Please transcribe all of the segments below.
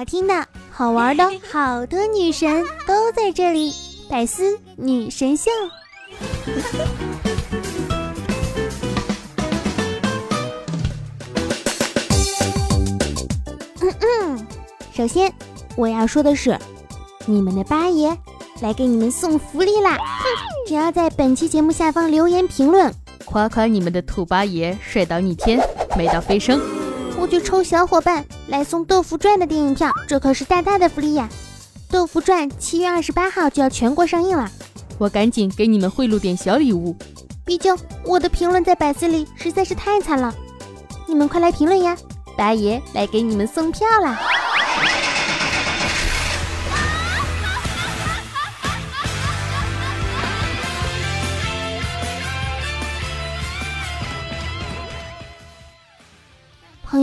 好听的、好玩的，好多女神都在这里，百思女神秀。嗯嗯，首先我要说的是，你们的八爷来给你们送福利啦！哼，只要在本期节目下方留言评论，夸夸你们的兔八爷帅到逆天，美到飞升，我就抽小伙伴来送《豆腐传》的电影票，这可是大大的福利呀！《豆腐传》七月二十八号就要全国上映了，我赶紧给你们贿赂点小礼物。毕竟我的评论在百思里实在是太惨了，你们快来评论呀！八爷来给你们送票啦！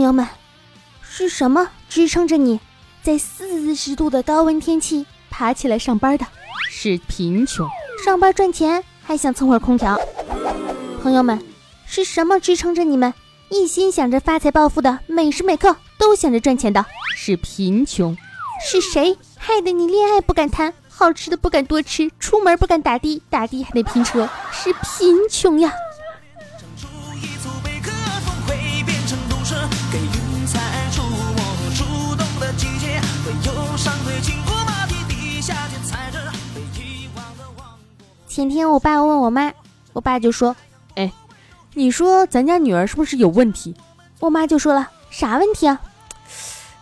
朋友们，是什么支撑着你在四十度的高温天气爬起来上班的？是贫穷。上班赚钱还想蹭会儿空调？朋友们，是什么支撑着你们一心想着发财暴富的，每时每刻都想着赚钱的？是贫穷。是谁害得你恋爱不敢谈，好吃的不敢多吃，出门不敢打的，打的还得拼车？是贫穷呀。前天我爸问我妈，我爸就说：“哎，你说咱家女儿是不是有问题？”我妈就说了：“啥问题啊？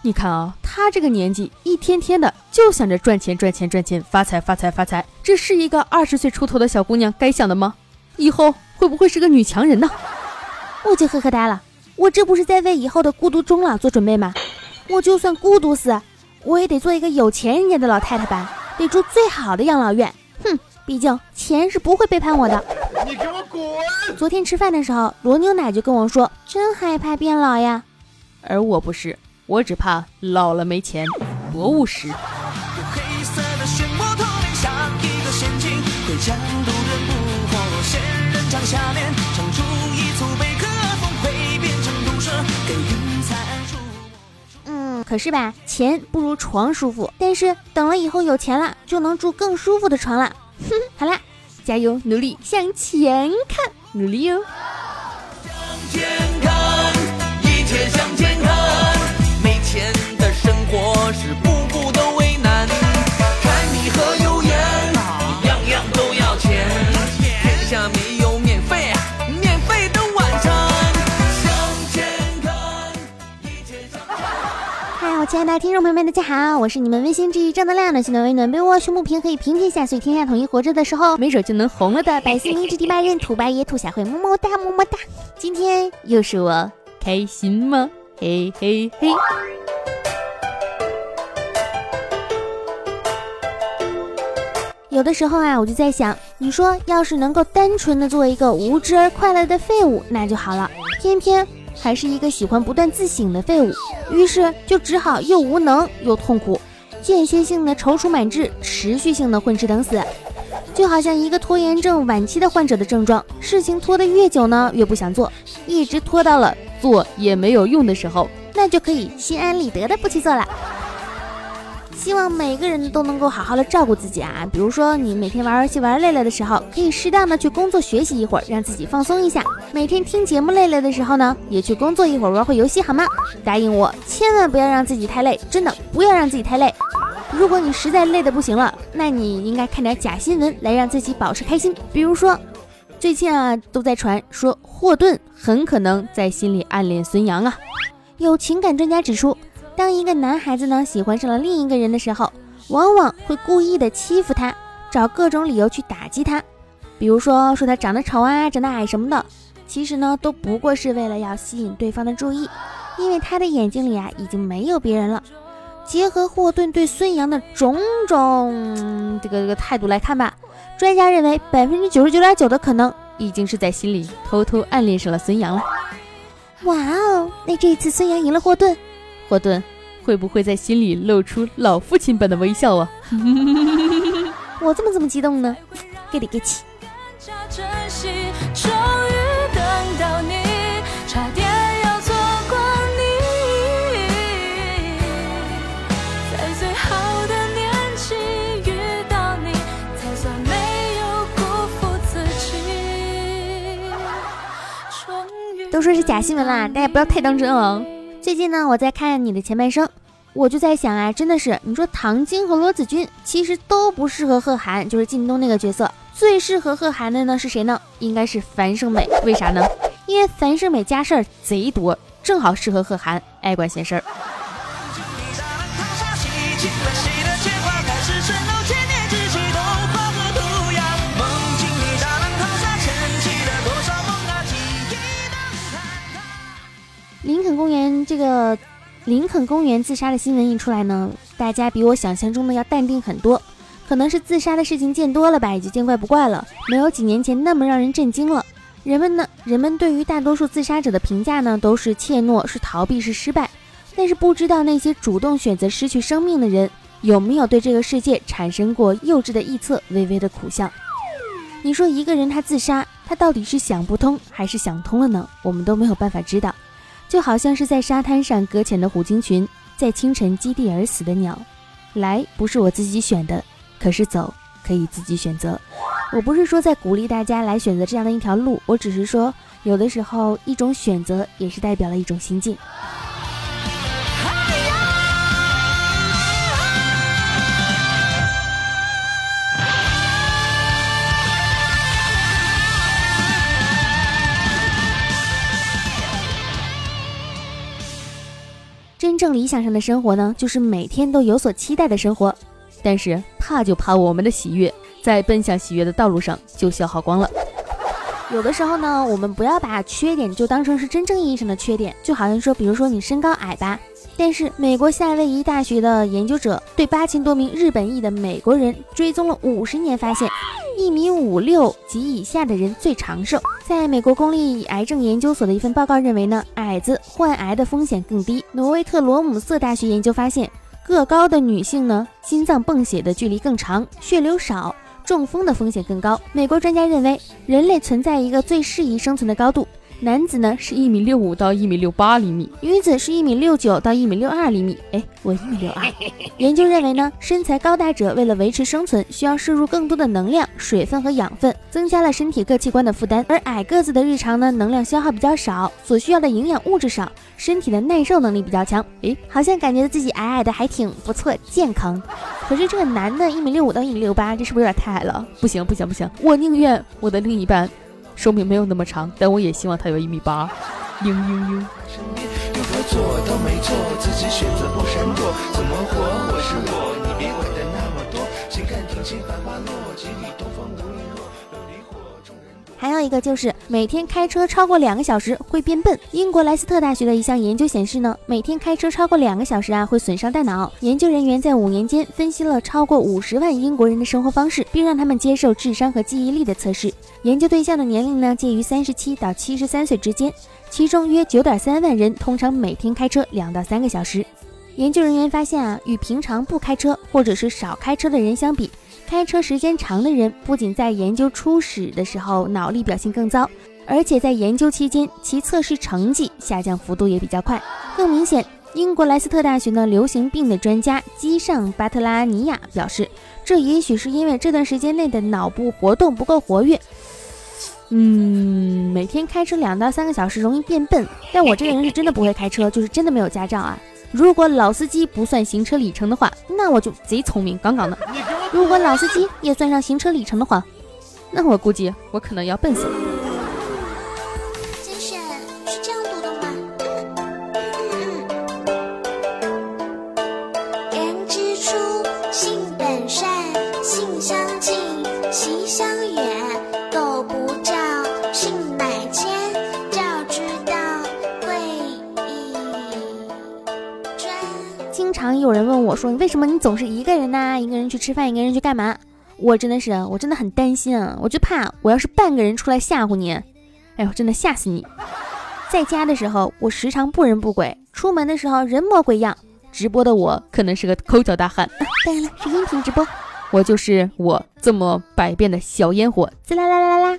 你看啊，她这个年纪，一天天的就想着赚钱赚钱赚钱，发财发财发财，这是一个二十岁出头的小姑娘该想的吗？以后会不会是个女强人呢？”我就呵呵呆了，我这不是在为以后的孤独终老做准备吗？我就算孤独死，我也得做一个有钱人家的老太太吧，得住最好的养老院。哼！毕竟钱是不会背叛我的。你给我滚！昨天吃饭的时候，罗牛奶就跟我说：“真害怕变老呀。”而我不是，我只怕老了没钱，多务实。嗯，可是吧，钱不如床舒服。但是等了以后有钱了，就能住更舒服的床了。哼，好啦，加油，努力向前看，努力哦。向前看，一切向前看，没钱的生活是亲爱的听众朋友们，大家好，我是你们温馨治愈正能量的暖温暖被窝胸不平可以平天下，所以天下统一活着的时候，没准就能红了的百姓明知第八任土八爷兔小慧，么么哒么么哒。今天又是我开心吗？嘿嘿嘿。有的时候啊，我就在想，你说要是能够单纯的做一个无知而快乐的废物，那就好了。偏偏还是一个喜欢不断自省的废物，于是就只好又无能又痛苦，间歇性的踌躇满志，持续性的混吃等死，就好像一个拖延症晚期的患者的症状。事情拖得越久呢，越不想做，一直拖到了做也没有用的时候，那就可以心安理得的不去做了。希望每个人都能够好好的照顾自己啊！比如说，你每天玩游戏玩累了的时候，可以适当的去工作学习一会儿，让自己放松一下。每天听节目累了的时候呢，也去工作一会儿，玩会游戏好吗？答应我，千万不要让自己太累，真的不要让自己太累。如果你实在累的不行了，那你应该看点假新闻来让自己保持开心。比如说，最近啊都在传说霍顿很可能在心里暗恋孙杨啊。有情感专家指出。当一个男孩子呢喜欢上了另一个人的时候，往往会故意的欺负他，找各种理由去打击他，比如说说他长得丑啊、长得矮什么的，其实呢都不过是为了要吸引对方的注意，因为他的眼睛里啊已经没有别人了。结合霍顿对孙杨的种种这个这个态度来看吧，专家认为百分之九十九点九的可能已经是在心里偷偷暗恋上了孙杨了。哇哦，那这次孙杨赢了霍顿。霍顿会不会在心里露出老父亲般的微笑啊？我怎么这么激动呢？给你给起。都说是假新闻啦，大家不要太当真哦。最近呢，我在看你的前半生，我就在想啊，真的是，你说唐晶和罗子君其实都不适合贺涵，就是靳东那个角色，最适合贺涵的呢是谁呢？应该是樊胜美，为啥呢？因为樊胜美家事儿贼多，正好适合贺涵，爱管闲事儿。这个林肯公园自杀的新闻一出来呢，大家比我想象中的要淡定很多。可能是自杀的事情见多了吧，也就见怪不怪了，没有几年前那么让人震惊了。人们呢，人们对于大多数自杀者的评价呢，都是怯懦、是逃避、是失败。但是不知道那些主动选择失去生命的人，有没有对这个世界产生过幼稚的臆测、微微的苦笑？你说一个人他自杀，他到底是想不通还是想通了呢？我们都没有办法知道。就好像是在沙滩上搁浅的虎鲸群，在清晨基地而死的鸟。来不是我自己选的，可是走可以自己选择。我不是说在鼓励大家来选择这样的一条路，我只是说，有的时候一种选择也是代表了一种心境。真正理想上的生活呢，就是每天都有所期待的生活。但是怕就怕我们的喜悦，在奔向喜悦的道路上就消耗光了。有的时候呢，我们不要把缺点就当成是真正意义上的缺点，就好像说，比如说你身高矮吧。但是美国夏威夷大学的研究者对八千多名日本裔的美国人追踪了五十年，发现。一米五六及以下的人最长寿。在美国公立癌症研究所的一份报告认为呢，矮子患癌的风险更低。挪威特罗姆瑟大学研究发现，个高的女性呢，心脏泵血的距离更长，血流少，中风的风险更高。美国专家认为，人类存在一个最适宜生存的高度。男子呢是一米六五到一米六八厘米，女子是一米六九到一米六二厘米。哎，我一米六二。研究认为呢，身材高大者为了维持生存，需要摄入更多的能量、水分和养分，增加了身体各器官的负担。而矮个子的日常呢，能量消耗比较少，所需要的营养物质少，身体的耐受能力比较强。诶，好像感觉自己矮矮的还挺不错，健康。可是这个男的一米六五到一米六八，这是不是有点太矮了？不行不行不行，我宁愿我的另一半。寿命没有那么长，但我也希望他有一米八。嘤嘤嘤。还有一个就是每天开车超过两个小时会变笨。英国莱斯特大学的一项研究显示呢，每天开车超过两个小时啊会损伤大脑。研究人员在五年间分析了超过五十万英国人的生活方式，并让他们接受智商和记忆力的测试。研究对象的年龄呢介于三十七到七十三岁之间，其中约九点三万人通常每天开车两到三个小时。研究人员发现啊，与平常不开车或者是少开车的人相比。开车时间长的人，不仅在研究初始的时候脑力表现更糟，而且在研究期间，其测试成绩下降幅度也比较快。更明显，英国莱斯特大学呢流行病的专家基尚巴特拉尼亚表示，这也许是因为这段时间内的脑部活动不够活跃。嗯，每天开车两到三个小时容易变笨，但我这个人是真的不会开车，就是真的没有驾照啊。如果老司机不算行车里程的话，那我就贼聪明杠杠的。如果老司机也算上行车里程的话，那我估计我可能要笨死了。是这样说：“你为什么你总是一个人呢？一个人去吃饭，一个人去干嘛？”我真的是，我真的很担心啊！我就怕我要是半个人出来吓唬你，哎呦，真的吓死你！在家的时候，我时常不人不鬼；出门的时候，人模鬼样。直播的我可能是个抠脚大汉，当然了，是音频直播。我就是我这么百变的小烟火，滋啦啦啦啦啦。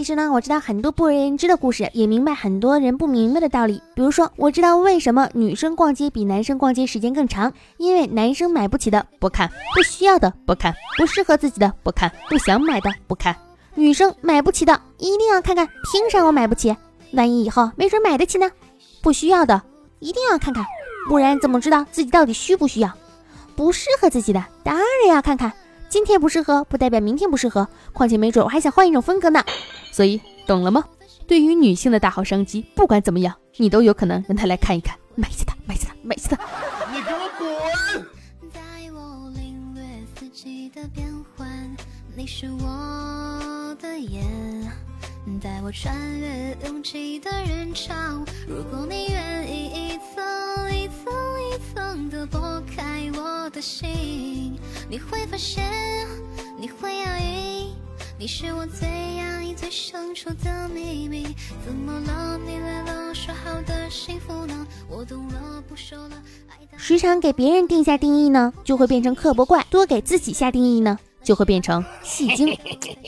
其实呢，我知道很多不为人知的故事，也明白很多人不明白的道理。比如说，我知道为什么女生逛街比男生逛街时间更长，因为男生买不起的不看，不需要的不看，不适合自己的不看，不想买的不看。女生买不起的一定要看看，凭啥我买不起？万一以后没准买得起呢？不需要的一定要看看，不然怎么知道自己到底需不需要？不适合自己的当然要看看。今天不适合，不代表明天不适合。况且没准我还想换一种风格呢。所以懂了吗？对于女性的大好商机，不管怎么样，你都有可能让她来看一看，买下它，买下它，买下它。你给我滚！带我领略四季的变换，你是我的眼，带我穿越拥挤的人潮。如果你愿意一层一层一层的剥开的心，你会发现，你会讶异。你是我最压抑、最深处的秘密。怎么了？你来了，说好的幸福呢？我懂了，不说了。时常给别人定下定义呢，就会变成刻薄怪；多给自己下定义呢，就会变成戏精。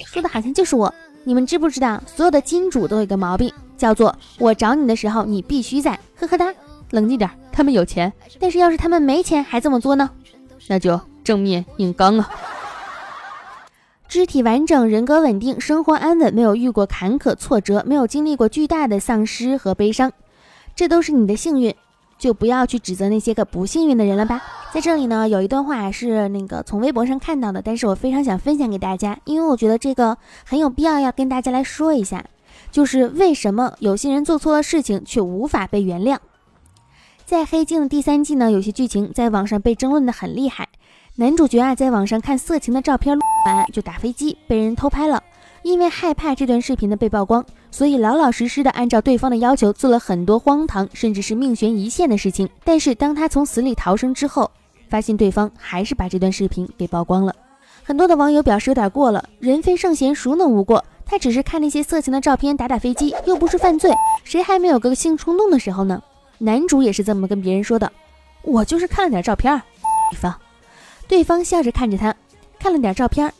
说的好像就是我。你们知不知道，所有的金主都有个毛病，叫做我找你的时候你必须在。呵呵哒，冷静点，他们有钱。但是要是他们没钱还这么做呢？那就正面硬刚啊。肢体完整，人格稳定，生活安稳，没有遇过坎坷挫折，没有经历过巨大的丧失和悲伤，这都是你的幸运，就不要去指责那些个不幸运的人了吧。在这里呢，有一段话是那个从微博上看到的，但是我非常想分享给大家，因为我觉得这个很有必要要跟大家来说一下，就是为什么有些人做错了事情却无法被原谅。在《黑镜》的第三季呢，有些剧情在网上被争论的很厉害。男主角啊，在网上看色情的照片，完就打飞机，被人偷拍了。因为害怕这段视频的被曝光，所以老老实实的按照对方的要求做了很多荒唐，甚至是命悬一线的事情。但是当他从死里逃生之后，发现对方还是把这段视频给曝光了。很多的网友表示有点过了，人非圣贤，孰能无过？他只是看那些色情的照片打打飞机，又不是犯罪，谁还没有个性冲动的时候呢？男主也是这么跟别人说的，我就是看了点照片。对方。对方笑着看着他，看了点照片，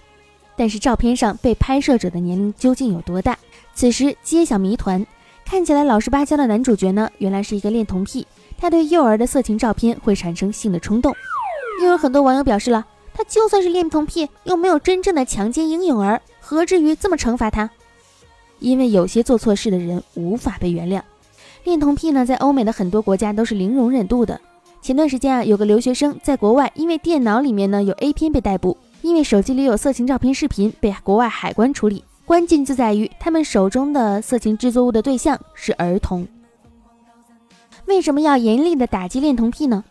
但是照片上被拍摄者的年龄究竟有多大？此时揭晓谜团，看起来老实巴交的男主角呢，原来是一个恋童癖，他对幼儿的色情照片会产生性的冲动。又有很多网友表示了，他就算是恋童癖，又没有真正的强奸婴幼儿，何至于这么惩罚他？因为有些做错事的人无法被原谅。恋童癖呢，在欧美的很多国家都是零容忍度的。前段时间啊，有个留学生在国外，因为电脑里面呢有 A 片被逮捕，因为手机里有色情照片、视频被国外海关处理。关键就在于他们手中的色情制作物的对象是儿童。为什么要严厉的打击恋童癖呢？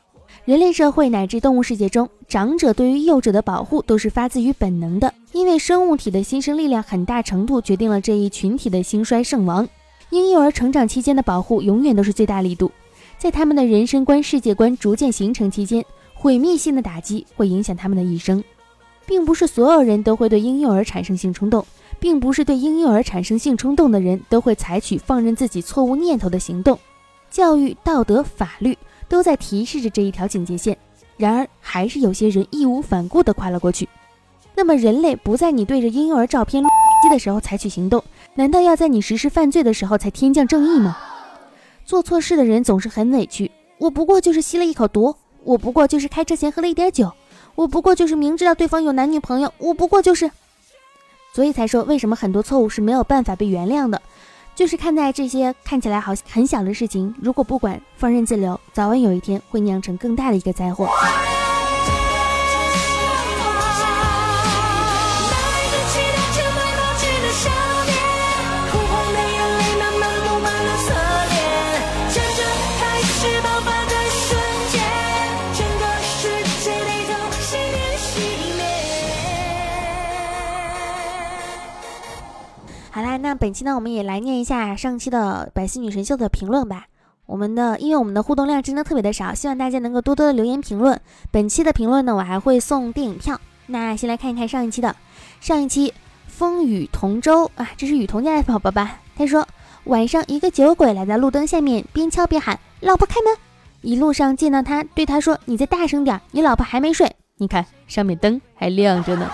人类社会乃至动物世界中，长者对于幼者的保护都是发自于本能的，因为生物体的新生力量很大程度决定了这一群体的兴衰盛亡。婴幼儿成长期间的保护永远都是最大力度。在他们的人生观、世界观逐渐形成期间，毁灭性的打击会影响他们的一生，并不是所有人都会对婴幼儿产生性冲动，并不是对婴幼儿产生性冲动的人都会采取放任自己错误念头的行动。教育、道德、法律都在提示着这一条警戒线，然而还是有些人义无反顾地跨了过去。那么，人类不在你对着婴幼儿照片的时候采取行动，难道要在你实施犯罪的时候才天降正义吗？做错事的人总是很委屈，我不过就是吸了一口毒，我不过就是开车前喝了一点酒，我不过就是明知道对方有男女朋友，我不过就是，所以才说为什么很多错误是没有办法被原谅的，就是看待这些看起来好很小的事情，如果不管放任自流，早晚有一天会酿成更大的一个灾祸。那本期呢，我们也来念一下上期的百思女神秀的评论吧。我们的因为我们的互动量真的特别的少，希望大家能够多多的留言评论。本期的评论呢，我还会送电影票。那先来看一看上一期的，上一期风雨同舟啊，这是雨桐家的宝宝吧？他说晚上一个酒鬼来到路灯下面，边敲边喊：“老婆开门！”一路上见到他，对他说：“你再大声点，你老婆还没睡。”你看上面灯还亮着呢。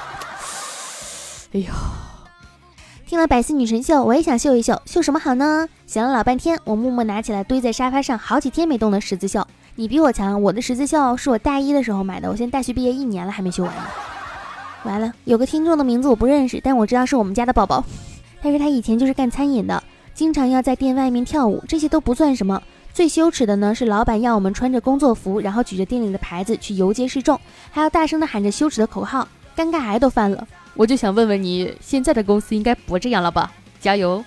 哎呦。听了百思女神秀，我也想秀一秀，秀什么好呢？想了老半天，我默默拿起来堆在沙发上好几天没动的十字绣。你比我强，我的十字绣是我大一的时候买的，我现在大学毕业一年了还没修完呢。完了，有个听众的名字我不认识，但我知道是我们家的宝宝。但是他以前就是干餐饮的，经常要在店外面跳舞，这些都不算什么。最羞耻的呢是老板要我们穿着工作服，然后举着店里的牌子去游街示众，还要大声的喊着羞耻的口号，尴尬癌都犯了。我就想问问你，现在的公司应该不这样了吧？加油！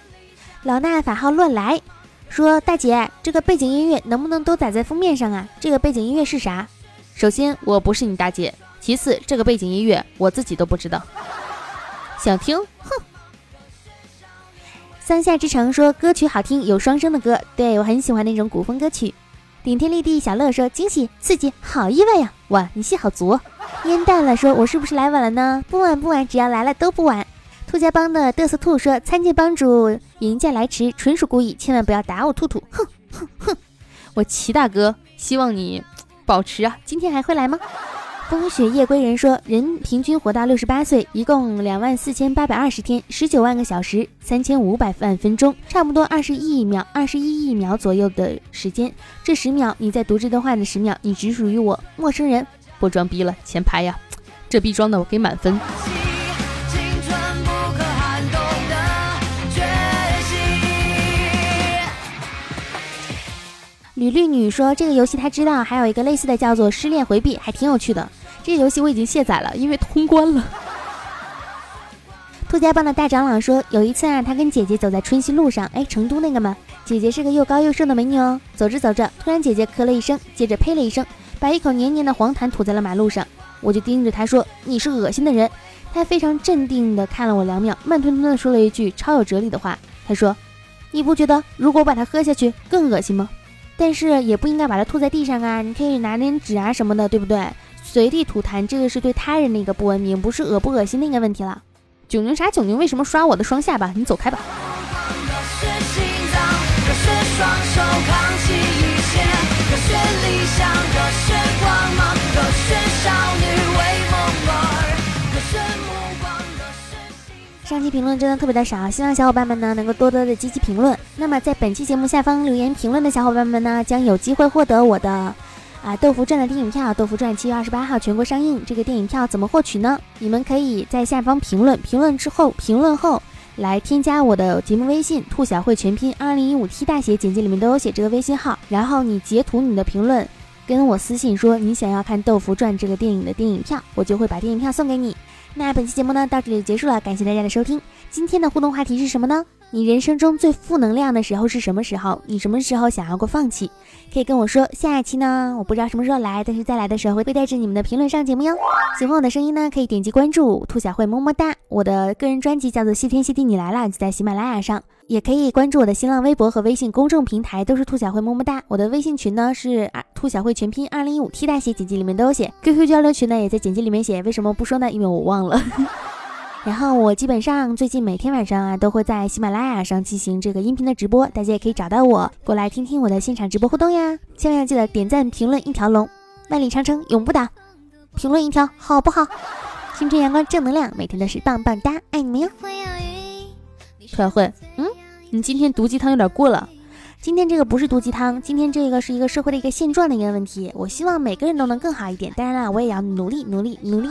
老衲法号乱来，说大姐，这个背景音乐能不能都打在封面上啊？这个背景音乐是啥？首先我不是你大姐，其次这个背景音乐我自己都不知道。想听？哼！三下之城说歌曲好听，有双声的歌，对我很喜欢那种古风歌曲。顶天立地小乐说惊喜刺激，好意外呀！哇，你戏好足。烟淡了，说我是不是来晚了呢？不晚不晚，只要来了都不晚。兔家帮的嘚瑟兔说：“参见帮主，迎驾来迟，纯属故意，千万不要打我兔兔。”哼哼哼，我齐大哥，希望你保持啊。今天还会来吗？风雪夜归人说：“人平均活到六十八岁，一共两万四千八百二十天，十九万个小时，三千五百万分钟，差不多二十亿秒，二十一亿秒左右的时间。这十秒你在读这段话的十秒，你只属于我，陌生人。”不装逼了，前排呀，这逼装的我给满分。吕绿女说：“这个游戏她知道，还有一个类似的叫做失恋回避，还挺有趣的。这游戏我已经卸载了，因为通关了。”兔家帮的大长老说：“有一次啊，他跟姐姐走在春熙路上，哎，成都那个嘛，姐姐是个又高又瘦的美女哦。走着走着，突然姐姐咳了一声，接着呸了一声。”把一口黏黏的黄痰吐在了马路上，我就盯着他说：“你是恶心的人。”他非常镇定地看了我两秒，慢吞吞地说了一句超有哲理的话：“他说，你不觉得如果我把它喝下去更恶心吗？但是也不应该把它吐在地上啊，你可以拿点纸啊什么的，对不对？随地吐痰，这个是对他人的一个不文明，不是恶不恶心的一个问题了。囧囧啥囧囧？为什么刷我的双下巴？你走开吧。”上期评论真的特别的少，希望小伙伴们呢能够多多的积极评论。那么在本期节目下方留言评论的小伙伴们呢，将有机会获得我的啊《豆腐传》的电影票。《豆腐传》七月二十八号全国上映，这个电影票怎么获取呢？你们可以在下方评论，评论之后评论后来添加我的节目微信“兔小慧全拼二零一五 T 大写”，简介里面都有写这个微信号。然后你截图你的评论，跟我私信说你想要看《豆腐传》这个电影的电影票，我就会把电影票送给你。那本期节目呢，到这里就结束了，感谢大家的收听。今天的互动话题是什么呢？你人生中最负能量的时候是什么时候？你什么时候想要过放弃？可以跟我说。下一期呢，我不知道什么时候来，但是再来的时候会带着你们的评论上节目哟。喜欢我的声音呢，可以点击关注兔小慧么么哒。我的个人专辑叫做《谢天谢地你来了》，就在喜马拉雅上，也可以关注我的新浪微博和微信公众平台，都是兔小慧么么哒。我的微信群呢是兔小慧全拼二零一五 T 大写，简介里面都有写。QQ 交流群呢也在简介里面写，为什么不说呢？因为我忘了。然后我基本上最近每天晚上啊都会在喜马拉雅上进行这个音频的直播，大家也可以找到我过来听听我的现场直播互动呀。千万要记得点赞、评论一条龙，万里长城永不倒。评论一条好不好？青春阳光正能量，每天都是棒棒哒，爱你们哟。兔小慧，嗯，你今天毒鸡汤有点过了。今天这个不是毒鸡汤，今天这个是一个社会的一个现状的一个问题。我希望每个人都能更好一点，当然了，我也要努力努力努力。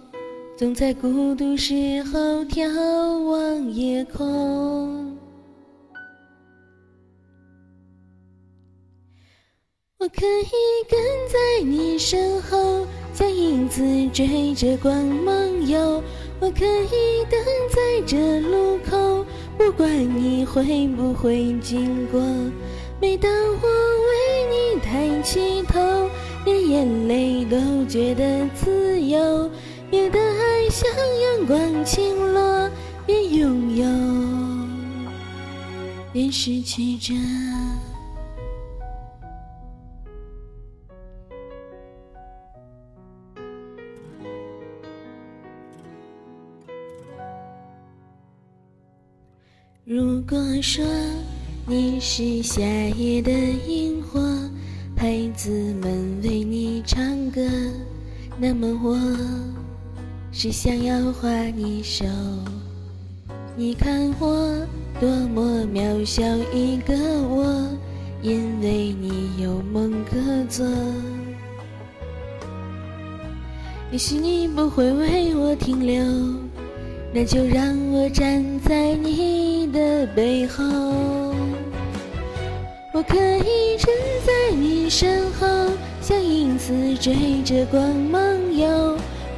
总在孤独时候眺望夜空，我可以跟在你身后，像影子追着光梦游。我可以等在这路口，不管你会不会经过。每当我为你抬起头，连眼泪都觉得自由。有的爱像阳光倾落，边拥有边失去着。如果说你是夏夜的萤火，孩子们为你唱歌，那么我是想要画你手。你看我多么渺小一个我，因为你有梦可做。也许你不会为我停留，那就让我站在你。的背后，我可以站在你身后，像影子追着光梦游。